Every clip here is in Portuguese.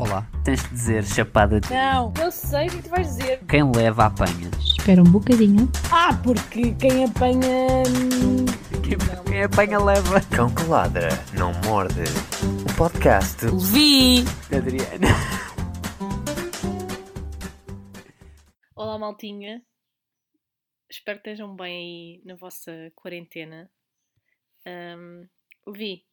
Olá, tens de dizer chapada de Não, eu sei o que tu vais dizer. quem leva apanha. Espera um bocadinho. Ah, porque quem apanha. Quem, quem apanha leva. Cão que ladra, não morde. Um podcast Levi! Adriana. Olá, maltinha. Espero que estejam bem aí na vossa quarentena. Hum, Levi,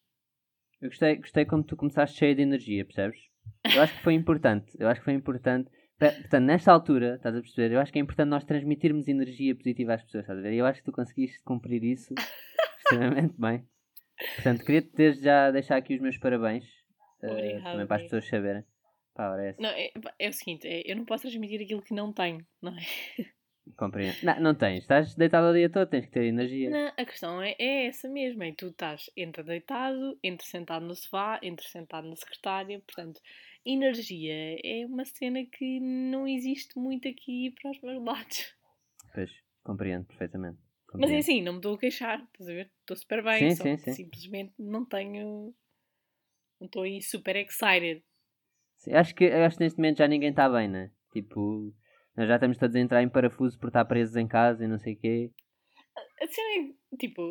Eu gostei, gostei como tu começaste cheia de energia, percebes? Eu acho que foi importante. Eu acho que foi importante. Portanto, nesta altura, estás a perceber? Eu acho que é importante nós transmitirmos energia positiva às pessoas, estás a ver? E eu acho que tu conseguiste cumprir isso extremamente bem. Portanto, queria-te desde já deixar aqui os meus parabéns. Obrigada, também para as pessoas saberem. Pá, é não, é, é o seguinte: é, eu não posso transmitir aquilo que não tenho, não é? Compreendo. Não, não tens. Estás deitado o dia todo, tens que ter energia. Não, a questão é, é essa mesmo: é tu estás entre deitado, entre sentado no sofá, entre sentado na secretária. Portanto, energia é uma cena que não existe muito aqui para os meus lados. Pois, compreendo perfeitamente. Mas é Compreendo. assim, não me estou a queixar, estás a ver? Estou super bem, Sim, só sim, sim. simplesmente não tenho. Não estou aí super excited. Sim, acho, que, acho que neste momento já ninguém está bem, né? Tipo, nós já estamos todos a entrar em parafuso por estar presos em casa e não sei o quê. A cena é, tipo,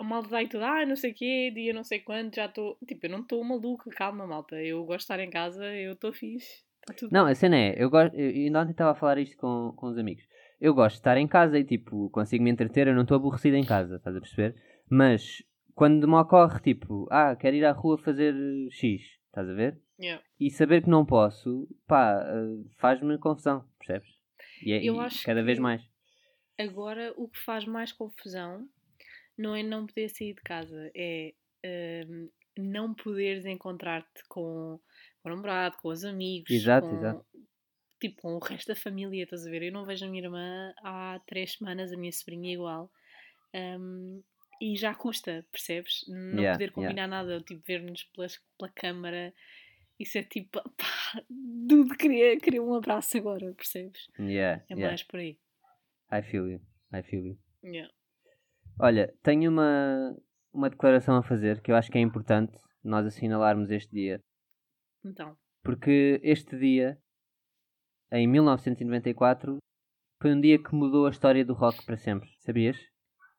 a malta daí tudo, ah, não sei o quê, dia não sei quando, já estou. Tipo, eu não estou maluca, calma, malta. Eu gosto de estar em casa, eu estou fixe. Está tudo Não, a cena é, eu gosto, eu ainda ontem estava a falar isto com, com os amigos. Eu gosto de estar em casa e tipo, consigo me entreter, eu não estou aborrecido em casa, estás a perceber? Mas quando me ocorre, tipo, ah, quero ir à rua fazer X, estás a ver? Yeah. E saber que não posso, pá, eh, faz-me confusão, percebes? E, é, Eu acho cada vez mais. Agora, o que faz mais confusão não é não poder sair de casa, é hum, não poderes encontrar-te com, com o namorado, com os amigos, Exato, com, exato. tipo, com o resto da família, estás a ver? Eu não vejo a minha irmã há três semanas, a minha sobrinha igual, hum, e já custa, percebes? Não Yeah, poder yeah. combinar nada, tipo, ver-nos pelas- pela câmara, isso é tipo, pá, dude, queria, queria um abraço agora, percebes? Yeah, É yeah. mais por aí. I feel you, I feel you. Yeah. Olha, tenho uma, uma declaração a fazer que eu acho que é importante nós assinalarmos este dia. Então. Porque este dia, em 1994, foi um dia que mudou a história do rock para sempre. Sabias?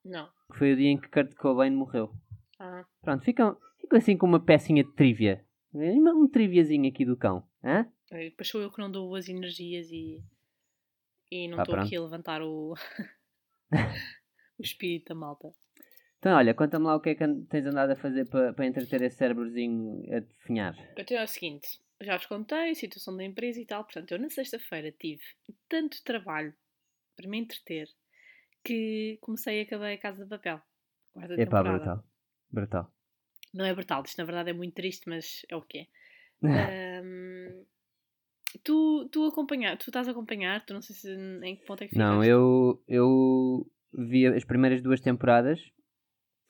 Não. Foi o dia em que Kurt Cobain morreu. Ah, Pronto, ficam, ficam assim com uma pecinha de trivia. Uma- Um triviazinho aqui do cão. Hã? é, depois sou eu que não dou boas energias e, e não estou aqui pronto. a levantar o, o espírito da malta. Então, olha, conta-me lá o que é que tens andado a fazer para para entreter esse cérebrozinho a definhar. Eu tenho o seguinte, já vos contei a situação da empresa e tal, portanto, eu na sexta-feira tive tanto trabalho para me entreter que comecei e acabei a Casa de Papel. Epá, temporada. brutal. Brutal. Não é brutal, isto na verdade é muito triste, mas é o que é. Tu, tu acompanhar, tu estás a acompanhar, tu não sei se em que ponto é que Não, ficaste. eu, eu vi as primeiras duas temporadas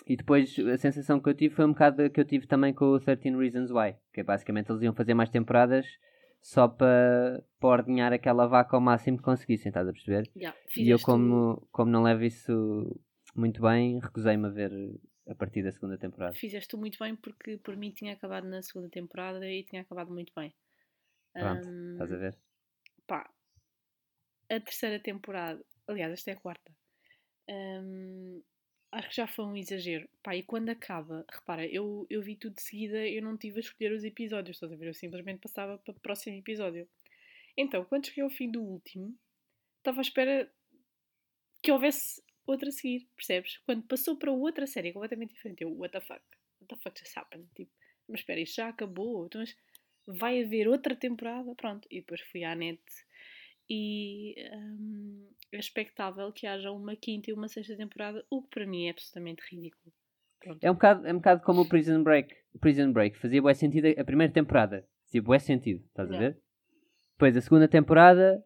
e depois a sensação que eu tive foi um bocado que eu tive também com o 13 Reasons Why, que é basicamente eles iam fazer mais temporadas só para, para ordenhar aquela vaca ao máximo que conseguissem, estás a perceber? Yeah, E eu, como, como não levo isso muito bem, recusei-me a ver a partir da segunda temporada. Fizeste muito bem porque por mim tinha acabado na segunda temporada e tinha acabado muito bem. Pronto, Ahm, estás a ver? pá, a terceira temporada, aliás, esta é a quarta. Ahm, acho que já foi um exagero. Pá, e quando acaba, repara, eu, eu vi tudo de seguida, eu não tive a escolher os episódios, estás a ver? Eu simplesmente passava para o próximo episódio. Então, quando cheguei ao fim do último, estava à espera que houvesse outra a seguir, percebes? Quando passou para outra série completamente diferente, eu, what the fuck? What the fuck just happened? Tipo, mas espera, isto já acabou, então, vai haver outra temporada? Pronto, e depois fui à net e hum, é expectável que haja uma quinta e uma sexta temporada, o que para mim é absolutamente ridículo. Pronto. É um bocado, é um bocado como o Prison Break. Prison Break fazia bué sentido a primeira temporada. Fazia bué sentido, estás a ver? Depois a segunda temporada,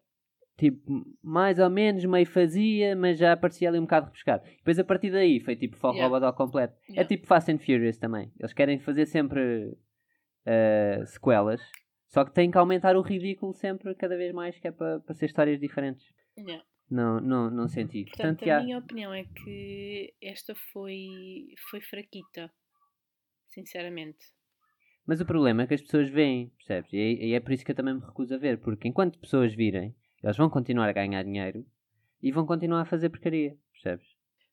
tipo, mais ou menos meio fazia, mas já parecia ali um bocado repescado. Depois a partir daí foi tipo forró Yeah. badó completo. É Yeah. tipo Fast and Furious também. Eles querem fazer sempre eh, sequelas, só que têm que aumentar o ridículo sempre cada vez mais, que é para ser histórias diferentes. Yeah. Não, não, não senti. Portanto, Portanto, a já, minha opinião é que esta foi, foi fraquita. Sinceramente. Mas o problema é que as pessoas veem, percebes? E é, e é por isso que eu também me recuso a ver, porque enquanto pessoas virem, eles vão continuar a ganhar dinheiro e vão continuar a fazer porcaria, percebes?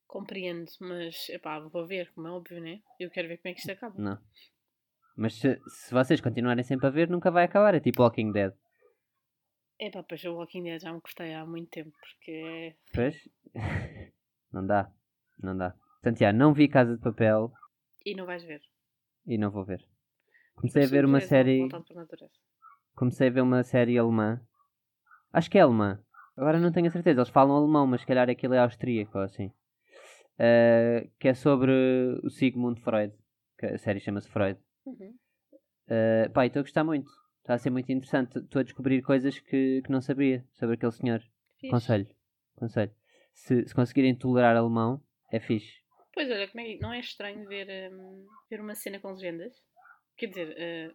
Compreendo, mas epá, vou ver, como é óbvio, né? Eu quero ver como é que isto acaba. Não. Mas se, se vocês continuarem sempre a ver, nunca vai acabar. É tipo Walking Dead. Epá, pois o Walking Dead já me cortei há muito tempo, porque é. Pois? não dá. Não dá. Portanto, já, não vi Casa de Papel E não vais ver. e não vou ver. Comecei a ver uma série. Comecei a ver uma série alemã. Acho que é alemã. Agora não tenho a certeza. Eles falam alemão, mas se calhar aquilo é austríaco ou assim. Eh, que é sobre o Sigmund Freud. Que a série chama-se Freud. Uhum. Uh, pá, estou a gostar muito. Está a ser muito interessante. Estou a descobrir coisas que, que não sabia sobre aquele senhor. Fixe. Conselho. Conselho. Se, se conseguirem tolerar alemão, é fixe. Pois olha, como é não é estranho ver, hum, ver uma cena com legendas? Quer dizer, eh,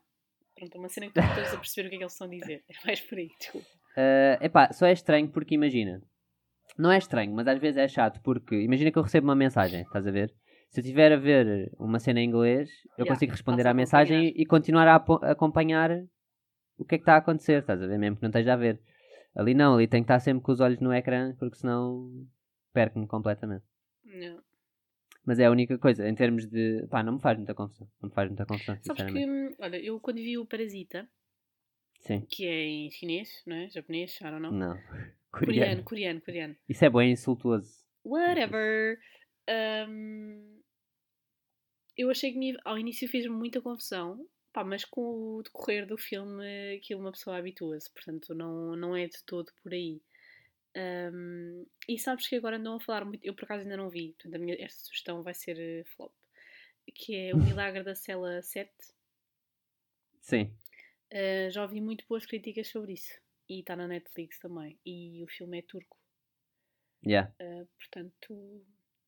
pronto, uma cena que tu estás a perceber o que é que eles estão a dizer. É mais por aí, desculpa. Uh, epá, só é estranho porque imagina. Não é estranho, mas às vezes é chato porque imagina que eu recebo uma mensagem, estás a ver? Se eu estiver a ver uma cena em inglês, eu Yeah, consigo responder à mensagem e, continuar a acompanhar o que é que está a acontecer, estás a ver? Mesmo que não esteja a ver. Ali não, ali tem que estar sempre com os olhos no ecrã porque senão perco-me completamente. Não. Mas é a única coisa, em termos de. pá, não me faz muita confusão. Não me faz muita confusão, Sabes que, hum, olha, eu quando vi o Parasita, Sim. que é em chinês, não é? Japonês, I don't know. Não. Coreano, coreano, coreano. Isso é bem insultuoso. Whatever. Hum, eu achei que me- ao início fez-me muita confusão, pá, mas com o decorrer do filme aquilo uma pessoa habitua-se, portanto não, não é de todo por aí. Hum, e sabes que agora andam a falar muito, eu por acaso ainda não vi, portanto a minha, esta sugestão vai ser eh, flop, que é O Milagre da Cela 7. Sim. Uh, já ouvi muito boas críticas sobre isso. E está na Netflix também. E o filme é turco. Yeah. Uh, portanto,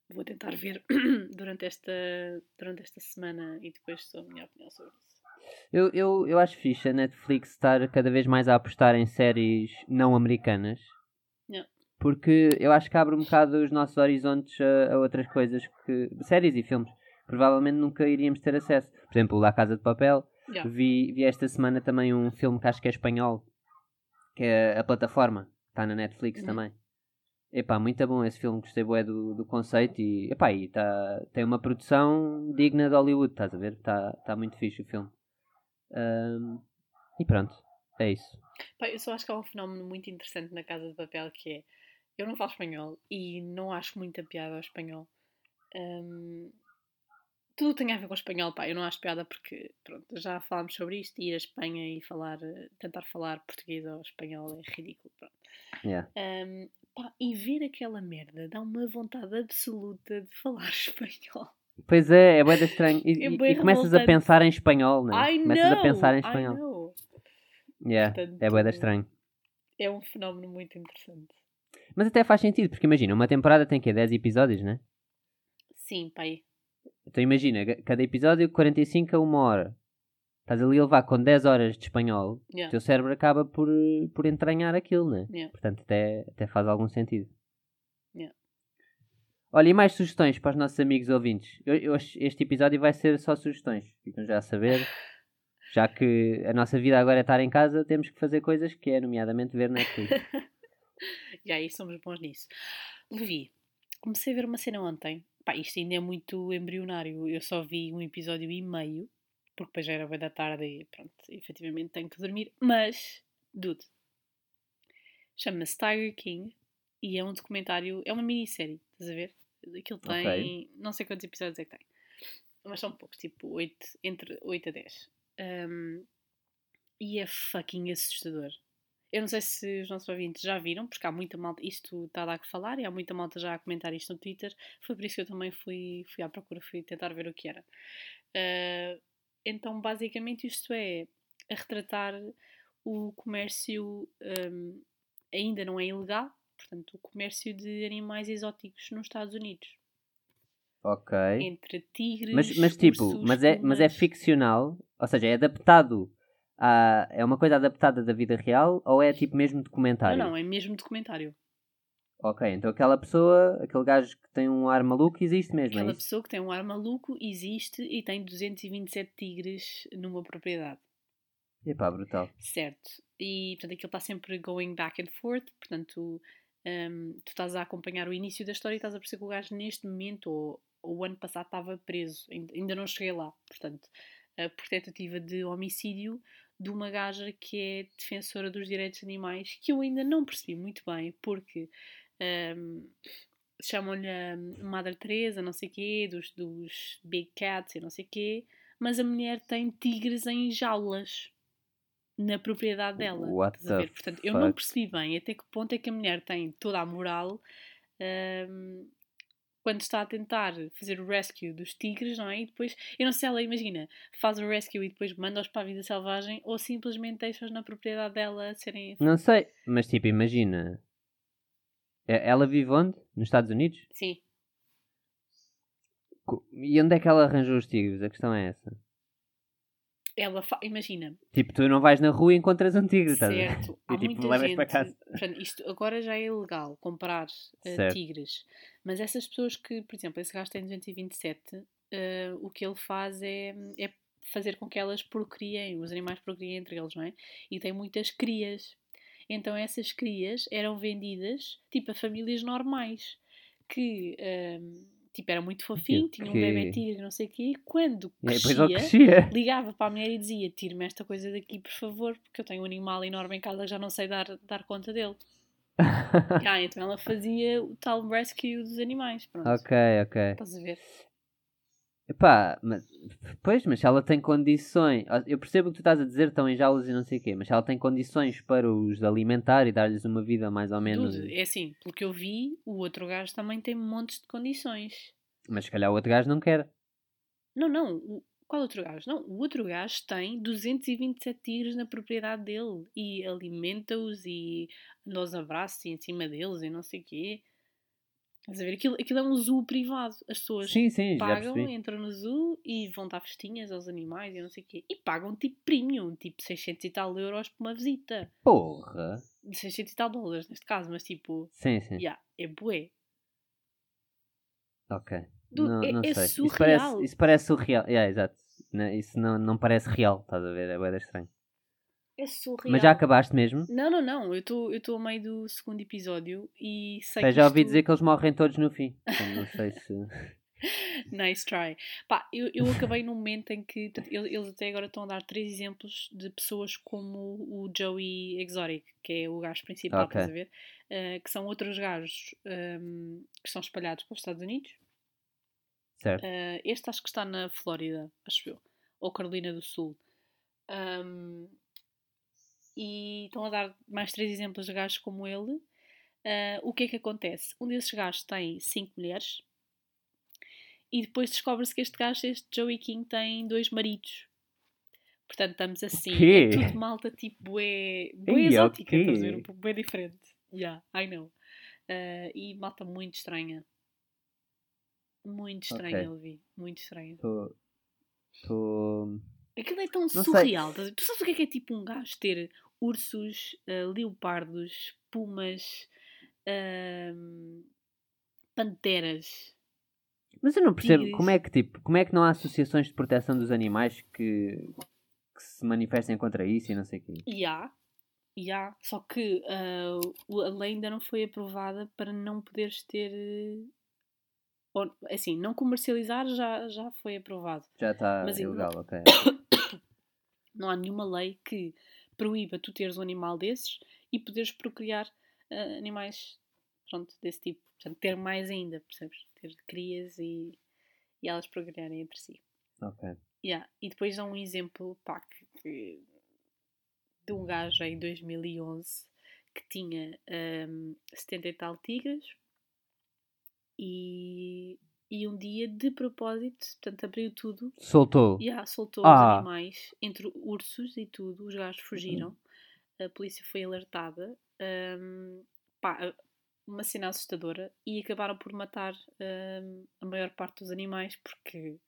vou tentar ver durante esta, durante esta semana e depois sou a minha opinião sobre isso. Eu, eu, eu acho fixe a Netflix estar cada vez mais a apostar em séries não americanas. Porque eu acho que abre um bocado os nossos horizontes a, a outras coisas que. séries e filmes. Provavelmente nunca iríamos ter acesso. Por exemplo, La Casa de Papel. Yeah. Vi, vi esta semana também um filme que acho que é espanhol. Que é a plataforma. Está na Netflix Uhum. também. Epá, muito bom esse filme. Gostei bué do, do conceito. E, epá, e tá, tem uma produção digna de Hollywood. Estás a ver? Está tá muito fixe o filme. Ahm, e pronto. É isso. Pá, eu só acho que há um fenómeno muito interessante na Casa de Papel que é eu não falo espanhol e não acho muita piada ao espanhol. Hum, tudo tem a ver com o espanhol, pá. Eu não acho piada porque, pronto, já falámos sobre isto. Ir à Espanha e falar, eh, tentar falar português ou espanhol é ridículo, pronto. Yeah. Hum, pá, e ver aquela merda dá uma vontade absoluta de falar espanhol. Pois é, é bué da estranho. E, É e- e começas a pensar em espanhol, né? I Começas know! a pensar em espanhol. Yeah, Portanto, é da estranho. É um fenómeno muito interessante. Mas até faz sentido, porque imagina, uma temporada tem que 10 episódios, né? Sim, pai. Então imagina, cada episódio 45 a uma hora. Estás ali a levar com 10 horas de espanhol, o Yeah. teu cérebro acaba por, por entranhar aquilo, né? Yeah. Portanto, até, até faz algum sentido. Yeah. Olha, e mais sugestões para os nossos amigos ouvintes? Eu- eu este episódio vai ser só sugestões. Ficam já a saber. Já que a nossa vida agora é estar em casa, temos que fazer coisas que é, nomeadamente, ver Netflix. Já aí somos bons nisso. Levi, comecei a ver uma cena ontem. Pá, isto ainda é muito embrionário. Eu só vi um episódio e meio, porque depois já era bem da tarde e pronto, efetivamente tenho que dormir. Mas, dude, chama-se Tiger King e é um documentário, é uma minissérie, estás a ver? Aquilo tem, Ok. não sei quantos episódios é que tem, mas são poucos, tipo 8, entre 8 a 10. Um, e é fucking assustador. Eu não sei se os nossos ouvintes já viram, porque há muita malta, isto está a dar que falar e há muita malta já a comentar isto no Twitter. Foi por isso que eu também fui, fui à procura, fui tentar ver o que era. Ah, então, basicamente, isto é a retratar o comércio, hum, ainda não é ilegal, portanto, o comércio de animais exóticos nos Estados Unidos. ok. Entre tigres, Mas, mas tipo, mas é, mas é ficcional? Ou seja, é adaptado a... É uma coisa adaptada da vida real ou é tipo mesmo Não, documentário? não, é mesmo documentário. Ok, então aquela pessoa, aquele gajo que tem um ar maluco existe mesmo, é Aquela isso? pessoa que tem um ar maluco existe e tem 227 tigres numa propriedade. Epá, brutal. Certo. E portanto aquilo está sempre going back and forth, portanto hum, tu estás a acompanhar o início da história e estás a perceber que o gajo neste momento ou, ou o ano passado estava preso, Ain- ainda não cheguei lá, portanto, a por tentativa de homicídio de uma gaja que é defensora dos direitos animais, que eu ainda não percebi muito bem, porque hum, chamam-lhe Mother Teresa, não sei quê, dos, dos Big Cats e não sei quê, mas a mulher tem tigres em jaulas na propriedade dela. What estás a the ver? Portanto, eu não fuck? percebi bem até que ponto é que a mulher tem toda a moral hum, quando está a tentar fazer o rescue dos tigres, não é? E depois, eu não sei se ela, imagina, faz o rescue e depois manda-os para a vida selvagem ou simplesmente deixa-os na propriedade dela serem. Não sei, mas tipo, imagina. Ela vive onde? Nos Estados Unidos? Sim, E onde é que ela arranjou os tigres? A questão é essa. Ela fa... imagina, Tipo, tu não vais na rua e encontras um tigre, estás certo, E há tipo, muita levas gente, para casa. portanto, isto agora já é ilegal comprar Certo. tigres, mas essas pessoas que, por exemplo, esse gajo tem 227, eh, o que ele faz é, é fazer com que elas procriem, os animais procriem entre eles, não é? E tem muitas crias. Então essas crias eram vendidas tipo a famílias normais que ehm, tipo era muito fofinho, tinha um bebê tigre, não sei o quê, e quando E crescia, ele crescia. ligava para a mulher e dizia: Tire-me esta coisa daqui, por favor, porque eu tenho um animal enorme em casa já não sei dar, dar conta dele. ah, então ela fazia o tal rescue dos animais. Pronto. ok, ok. Estás a ver? Epá, mas, pois, mas se ela tem condições. Eu percebo o que tu estás a dizer, estão em jaulas e não sei o quê, mas se ela tem condições para os alimentar e dar-lhes uma vida mais ou menos. É assim, pelo que eu vi, o outro gajo também tem montes de condições. Mas se calhar o outro gajo não quer. Não, não. O, qual outro gajo? Não, o outro gajo tem 227 tigres na propriedade dele e alimenta-os e abraços e em cima deles e não sei o quê. Estás a ver? Aquilo, aquilo é um zoo privado. As pessoas Sim, sim, pagam, entram no zoo e vão dar festinhas aos animais e não sei o quê. E pagam tipo premium, tipo 600 e tal euros por uma visita. Porra! 600 e tal dólares neste caso, mas tipo, Sim, sim. yeah, é bué. Ok. Dude, não, é- não é sei. Isso surreal. parece, isso parece surreal. Yeah, exato. Isso não, não parece real, estás a ver? É bué estranho. É surreal. Mas já acabaste mesmo? Não, não, não. Eu estou eu tô a meio do segundo episódio e sei Até que já ouvi isto- dizer que eles morrem todos no fim. Então, não sei se. Nice try. Pá, eu, eu acabei num momento em que eles até agora estão a dar três exemplos de pessoas como o Joey Exotic, que é o gajo principal, Ok. estás a ver? Ah, que são outros gajos ahm, que estão espalhados pelos Estados Unidos. Certo. Ah, este acho que está na Flórida, acho eu, ou Carolina do Sul. Ahm, e estão a dar mais três exemplos de gajos como ele. Ah, o que é que acontece? Um desses gajos tem cinco mulheres e depois descobre-se que este gajo, este Joey King, tem dois maridos. Portanto, estamos assim. É tudo malta tipo bué, bué Ei, exótica, ok. estás a ver? Um pouco bem diferente. Yeah, I know. Ah, e malta muito estranha. Muito estranha, Ok. eu vi. Muito estranha. Estou. Estou. Aquilo é tão sei. surreal. ver? Tu sabes o que é que é tipo um gajo ter ursos, ah, leopardos, pumas, ahm, panteras? Mas eu não percebo Tigres. como é que tipo, como é que não há associações de proteção dos animais que, que se manifestem contra isso e não sei o quê. E há. E há. Só que o- a lei ainda não foi aprovada para não poderes ter. eh, ou, assim, não comercializar já, já foi aprovado. Já está Mas ainda ilegal, ok. Não há nenhuma lei que proíba tu teres um animal desses e poderes procriar ah, animais pronto, desse tipo. Portanto, ter mais ainda, percebes? Ter crias e, e elas procriarem entre si. Ok. Yeah. E depois dá um exemplo pá, que, de um gajo em 2011 que tinha hum, 70 e tal tigres e, e um dia de propósito, portanto abriu tudo Soltou. Yeah, soltou Ah. os animais entre ursos e tudo, os gajos fugiram. A polícia foi alertada. hum, pá, uma cena assustadora e acabaram por matar hum, a maior parte dos animais porque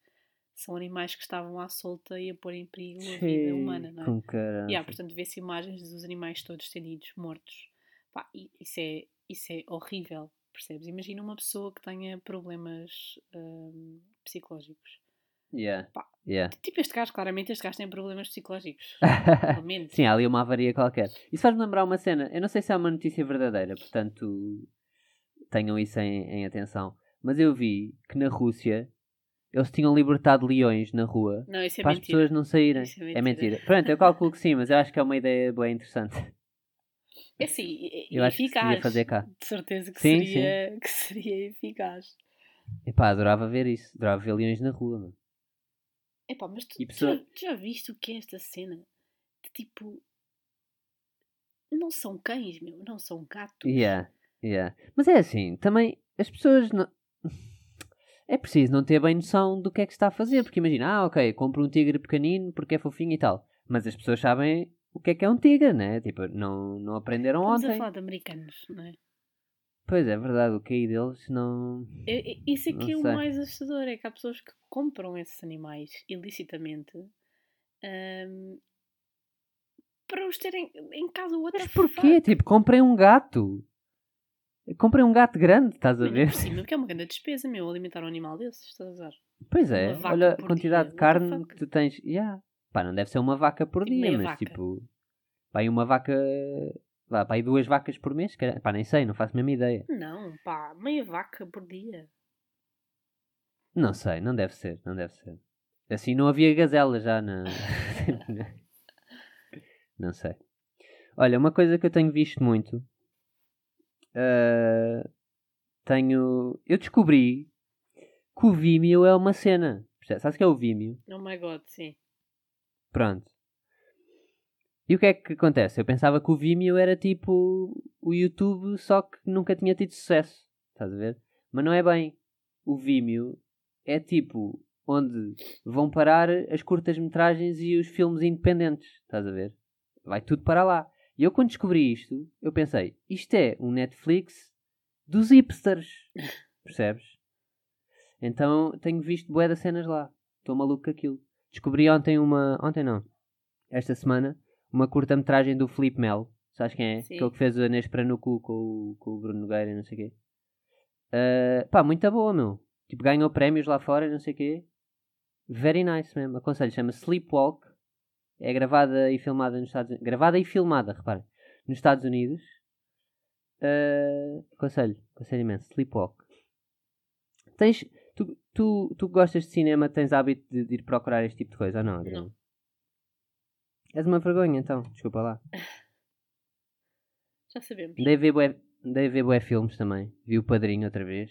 são animais que estavam à solta e a pôr em perigo a vida humana, não é? Com. Yeah, portanto, vê-se imagens dos animais todos estendidos, mortos. Pá, isso é, isso é horrível, percebes? Imagina uma pessoa que tenha problemas hum, psicológicos. Yeah. Pá. Yeah. Tipo este gajo, claramente este gajo tem problemas psicológicos. Sim, há ali uma avaria qualquer. Isso faz-me lembrar uma cena. Eu não sei se é uma notícia verdadeira, portanto tenham isso em, em atenção. Mas eu vi que na Rússia eles tinham libertado leões na rua Não, é para as mentira. pessoas não saírem. É é mentira. mentira. Pronto, eu calculo que sim, mas eu acho que é uma ideia bem interessante. É sim, Eu acho que se eficaz. devia fazer cá. De certeza que, Sim, seria, que seria eficaz. Epá, adorava ver isso. Adorava ver leões na rua, mano. Epá, mas tu, E tu pessoa- já, tu já viste o que é esta cena? De tipo. Não são cães, meu, não são gatos. Yeah, yeah. Mas é assim, também as pessoas não... É preciso não ter bem noção do que é que se está a fazer, porque imagina, ah, ok, compro um tigre pequenino porque é fofinho e tal. Mas as pessoas sabem o que é que é um tigre, né? Tipo, não, não aprenderam Estamos a ontem. falar de americanos, não é? Pois é, verdade, o QI deles não. É- é- Isso é que é o mais assustador, é que há pessoas que compram esses animais ilicitamente ahm, para os terem em casa o Mas porquê? Tipo, comprem um gato. Comprem um gato grande, estás a ver? Cima, porque é uma grande despesa, meu, alimentar um animal desses, estás a usar? Pois é, olha a quantidade dia, de carne fuck? que tu tens. Yeah. Pá, não deve ser uma vaca por Tipo dia, mas vaca. tipo. Vai uma vaca. Vá, pá, aí duas vacas por mês? cara. Pá, nem sei, não faço a mesma ideia. Não, pá, meia vaca por dia. Não sei, não deve ser, não deve ser. Assim não havia gazela já na. não sei. Olha, uma coisa que eu tenho visto muito. ah, tenho. Eu descobri que o Vimeo é uma cena. Sabes o que é o Vimeo? Oh my god, sim. Pronto. E o que é que acontece? Eu pensava que o Vimeo era tipo o YouTube, só que nunca tinha tido sucesso. Estás a ver? Mas não é bem. O Vimeo é tipo onde vão parar as curtas-metragens e os filmes independentes. Estás a ver? Vai tudo para lá. E eu quando descobri isto, eu pensei, isto é um Netflix dos hipsters. Percebes? Então tenho visto bué das cenas lá. Estou maluco com aquilo. Descobri ontem uma. Ontem não. Esta semana. Uma curta-metragem do Felipe Melo. Sabes quem é? Sim. Aquele que fez o Anês para no cu com, o- com o Bruno Nogueira e não sei o quê. Ah, pá, muito boa, meu. Tipo, ganhou prémios lá fora e não sei o quê. Very nice mesmo. Aconselho. Chama Sleepwalk. É gravada e filmada nos Estados Unidos. Gravada e filmada, repara. Nos Estados Unidos. Ah, aconselho. Aconselho imenso. Sleepwalk. Tens... Tu, tu, gostas de cinema, tens hábito de, de ir procurar este tipo de coisa ou não, Adriana? Não. És uma vergonha então, desculpa lá. Já sabemos. Dei ver bué, dei ver bué filmes também. Vi o Padrinho outra vez.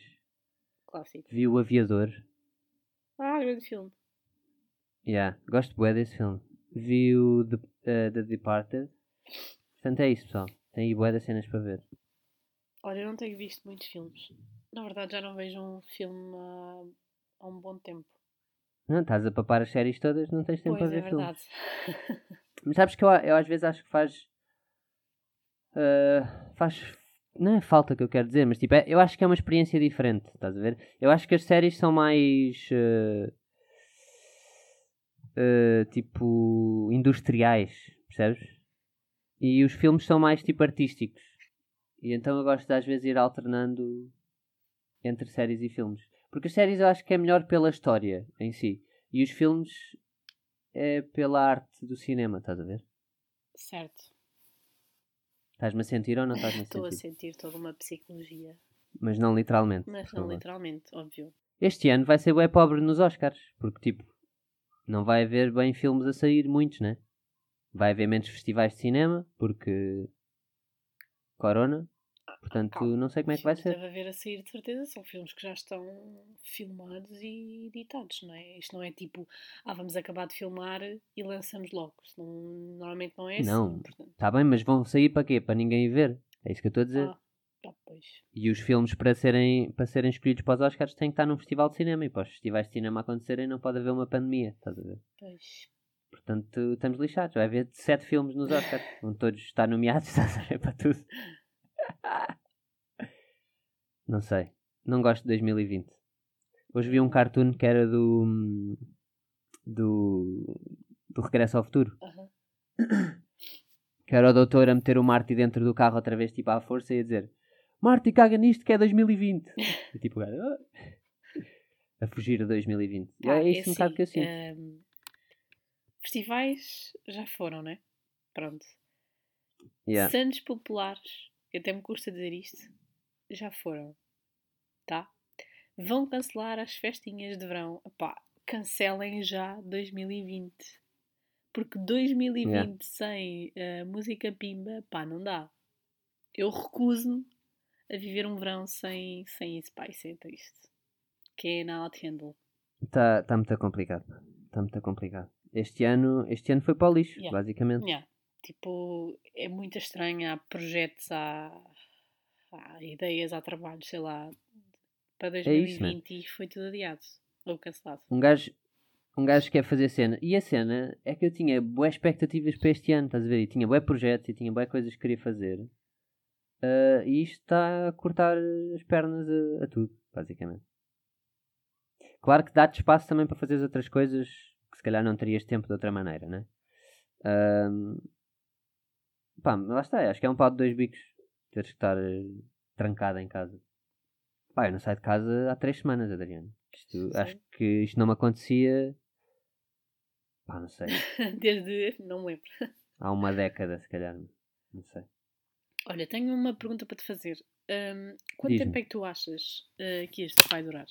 Clássico. Vi o Aviador. Ah, grande filme. Yeah, gosto bué desse filme. Vi o The, eh, The Departed. Portanto é isso, pessoal. Tem aí bué das cenas para ver. Olha, eu não tenho visto muitos filmes. Na verdade, já não vejo um filme há, há um bom tempo. Não, estás a papar as séries todas, não tens tempo pois para é ver filmes. verdade. Mas sabes que eu, eu às vezes acho que faz. ah, faz. Não é falta que eu quero dizer, mas tipo, é- eu acho que é uma experiência diferente, estás a ver? Eu acho que as séries são mais. ah, ah, tipo. industriais, percebes? E os filmes são mais tipo artísticos. E então eu gosto de às vezes ir alternando entre séries e filmes. Porque as séries eu acho que é melhor pela história em si. E os filmes é pela arte do cinema, estás a ver? certo. Estás-me a sentir ou não estás-me a Estou a sentir? sentir toda uma psicologia. Mas não literalmente. Mas não favor. literalmente, óbvio. Este ano vai ser bem pobre nos Oscars. Porque, tipo, não vai haver bem filmes a sair, muitos, né? Vai haver menos festivais de cinema, porque. Corona. Portanto, calma. não sei como é que vai ser. Deve haver a sair de certeza. São filmes que já estão filmados e editados, não é? Isto não é tipo, ah, vamos acabar de filmar e lançamos logo. Normalmente não é assim. Não. Está bem, mas vão sair para quê? Para ninguém ver. É isso que eu estou a dizer. Ah, tá. E os filmes para serem, para serem escolhidos para os Oscars têm que estar num festival de cinema. E para os festivais de cinema acontecerem não pode haver uma pandemia. Estás a ver? Pois. Portanto, estamos lixados. Vai haver sete filmes nos Oscars. Vão todos estar nomeados, estás a ver para tudo. Não sei. Não gosto de 2020. Hoje vi um cartoon que era do. do. do Regresso ao Futuro. Aham. Que era o doutor a meter o Marty dentro do carro outra vez, tipo à força, e a dizer: Marty, caga nisto que é 2020. e tipo, o "Ah." a fugir a 2020. E Pá, é isso um bocado assim, que eu sinto. hum, festivais já foram, né? Pronto. Yeah. Santos populares, até me custa dizer isto, já foram. Tá? Vão cancelar as festinhas de verão. Epá, cancelem já 2020. Porque 2020 Yeah. sem eh, música pimba, pá, não dá. Eu recuso-me a viver um verão sem, sem isso, pá, isso é triste. Que é not handle. Está tá muito complicado. Está muito complicado. Este ano, este ano foi para o lixo, Yeah. basicamente. Yeah. Tipo, é muito estranho. Há projetos, há, há ideias, há trabalhos, sei lá, para É isso, né? 2020 e foi tudo adiado ou cancelado. Um gajo, um gajo quer fazer cena. E a cena é que eu tinha boas expectativas para este ano, estás a ver? E tinha bué projetos e tinha bué coisas que queria fazer. Ah, e isto está a cortar as pernas a, a tudo, basicamente. Claro que dá-te espaço também para fazer outras coisas que se calhar não terias tempo de outra maneira, né? Ahm, pá, lá está, acho que é um pau de dois bicos teres que estar eh, trancado em casa. Pá, eu não saio de casa há três semanas, Adriano. Isto, acho que isto não me acontecia. Pá, não sei. Desde. não me lembro. Há uma década, se calhar. Não sei. Olha, tenho uma pergunta para te fazer. Hum, quanto tempo é que tu achas eh, que isto vai durar?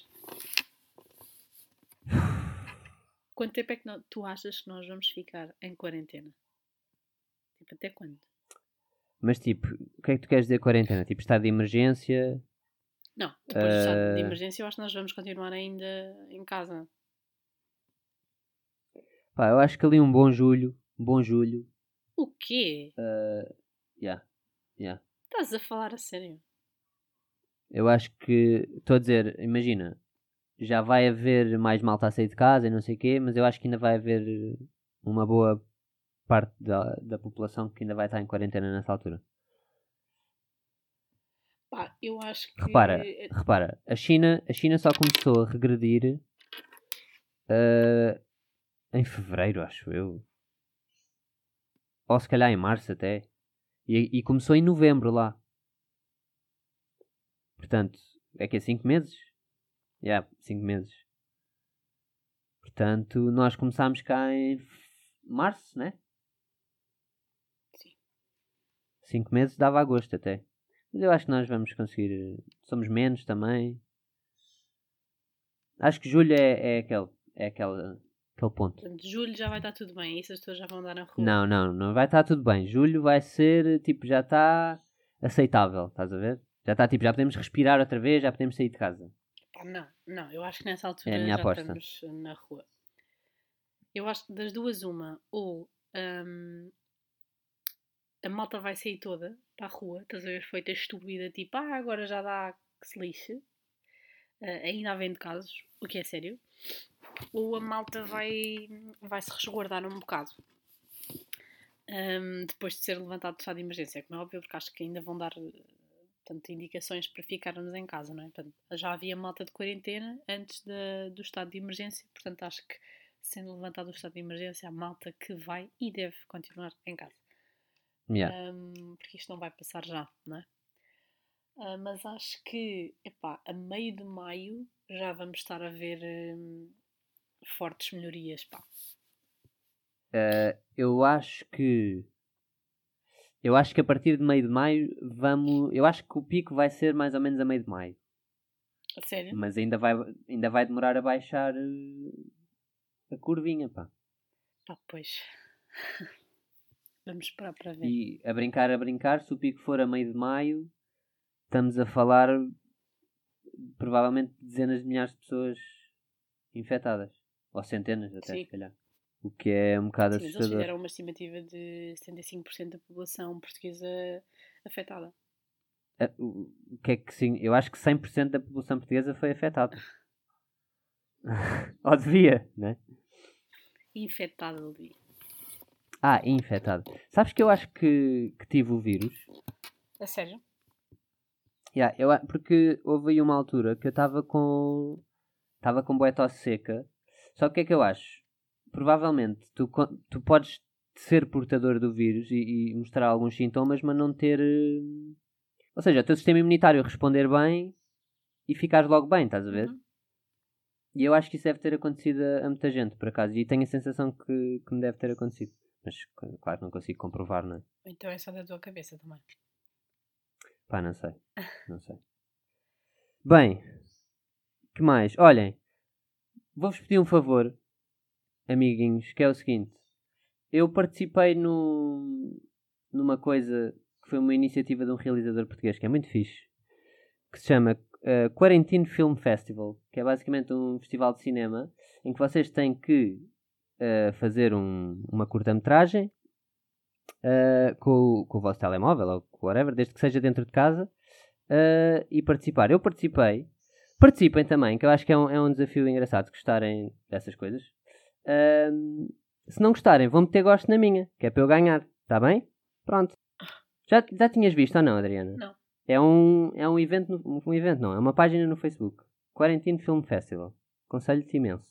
Quanto tempo é que tu achas que nós vamos ficar em quarentena? Tipo, até quando? Mas tipo, o que é que tu queres dizer quarentena? Tipo, estado de emergência? Não, depois do estado de Eh, emergência eu acho que nós vamos continuar ainda em casa. Pá, eu acho que ali um bom julho. Um bom julho. O quê? Uh, yeah, yeah. Estás a falar a sério? Eu acho que. Estou a dizer, imagina. Já vai haver mais malta a sair de casa e não sei o quê, mas eu acho que ainda vai haver uma boa parte da, da população que ainda vai estar em quarentena nessa altura. Pá, eu acho que. Repara, repara, a China, a China só começou a regredir eh, em fevereiro, acho eu. Ou se calhar em março até. E, e começou em novembro lá. Portanto, é que é 5 meses? Já, yeah, 5 meses. Portanto, nós começámos cá em março, né? Sim. 5 meses dava agosto até. Mas eu acho que nós vamos conseguir. eh, Somos menos também. Acho que julho é, é aquele. É aquele, aquele ponto. Julho já vai estar tudo bem. Isso as pessoas já vão andar na rua. Não, não, não vai estar tudo bem. Julho vai ser tipo, já está aceitável, estás a ver? Já está tipo, já podemos respirar outra vez, já podemos sair de casa. Pá, não, não. Eu acho que nessa altura É a já aposta. estamos na rua. Eu acho que das duas, uma. Ou hum, a malta vai sair toda para a rua. Estás a ver? Feita estúpida. Tipo, ah, agora já dá que se lixe. Ah, ainda havendo casos. O que é sério. Ou a malta vai, vai se resguardar um bocado. hum, depois de ser levantado o estado de emergência. Como é óbvio, porque acho que ainda vão dar portanto, indicações para ficarmos em casa, não é? Portanto, já havia malta de quarentena antes da- do estado de emergência, portanto, acho que sendo levantado o estado de emergência, há malta que vai e deve continuar em casa. Yeah. Um, porque isto não vai passar já, não é? Ah, mas acho que, epá, a meio de maio já vamos estar a ver hum, fortes melhorias, pá. Eh, eu acho que. Eu acho que a partir de meio de maio vamos. Eu acho que o pico vai ser mais ou menos a meio de maio. A sério? Mas ainda vai, ainda vai demorar a baixar eh, a curvinha, pá. Pá, pois. vamos esperar para ver. E a brincar, a brincar, se o pico for a meio de maio, estamos a falar provavelmente de dezenas de milhares de pessoas infectadas. Ou centenas até, Sim. se calhar. O que é um bocado Sim, mas eles assustador. fizeram uma estimativa de 75% da população portuguesa afetada. O que é que sim? Eu acho que 100% da população portuguesa foi afetada. Ou devia, né? Infectada ali. Ah, infectado. Sabes que eu acho que, que tive o vírus? A sério? Yeah, eu, porque houve aí uma altura que eu estava com. Estava com boa tosse seca. Só que o que é que eu acho? Provavelmente tu, tu podes ser portador do vírus e, e mostrar alguns sintomas, mas não ter. eh, Ou seja, o teu sistema imunitário responder bem e ficares logo bem, estás a ver? Uhum. E eu acho que isso deve ter acontecido a, a muita gente, por acaso. E tenho a sensação que, que me deve ter acontecido. Mas, claro, não consigo comprovar, não é? Então é só da tua cabeça também. Pá, não sei. Não sei. Bem, que mais? Olhem, vou-vos pedir um favor, amiguinhos, que é o seguinte. Eu participei no, numa coisa que foi uma iniciativa de um realizador português que é muito fixe, que se chama eh, Quarantine Film Festival, que é basicamente um festival de cinema em que vocês têm que fazer um- uma curta-metragem eh, com, o- com o vosso telemóvel ou com whatever, desde que seja dentro de casa eh, e participar. Eu participei. Participem também, que eu acho que é um, é um desafio engraçado gostarem dessas coisas. Ahm, se não gostarem, vão meter gosto na minha, que é para eu ganhar, está bem? Pronto. Já, já tinhas visto ou não, Adriana? Não. É um, é um evento, no- um evento não, é uma página no Facebook. Quarantine Film Festival. Aconselho-te imenso.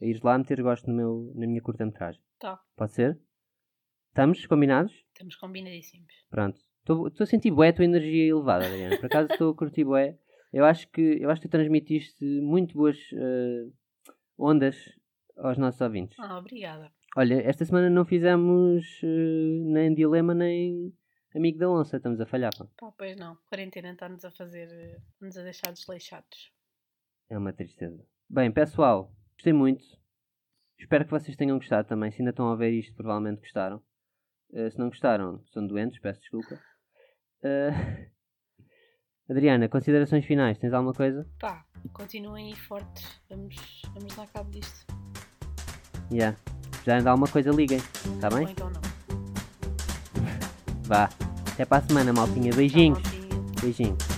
A ires lá meter gosto no meu, na minha curta-metragem. Tá. Pode ser? Estamos combinados? Estamos combinadíssimos. Pronto. Estou a sentir bué a tua energia elevada, Adriana. Por acaso estou a curtir bué. Eu acho que, eu acho que tu transmitiste muito boas eh, ondas aos nossos ouvintes. Ah, obrigada. Olha, esta semana não fizemos eh, nem dilema nem amigo da onça. Estamos a falhar, pá. Pá, pois não. Quarentena está-nos a fazer. eh, nos a deixar desleixados. É uma tristeza. Bem, pessoal, gostei muito. Espero que vocês tenham gostado também. Se ainda estão a ver isto, provavelmente gostaram. Eh, se não gostaram, são doentes, peço desculpa. Eh, Adriana, considerações finais, tens alguma coisa? Pá, continuem aí fortes. Vamos, vamos dar cabo disto. Já. Já anda alguma coisa, liguem. Está bem? Então não. Vá. Até para a semana, maltinha. Beijinhos. Maltinha. Beijinhos.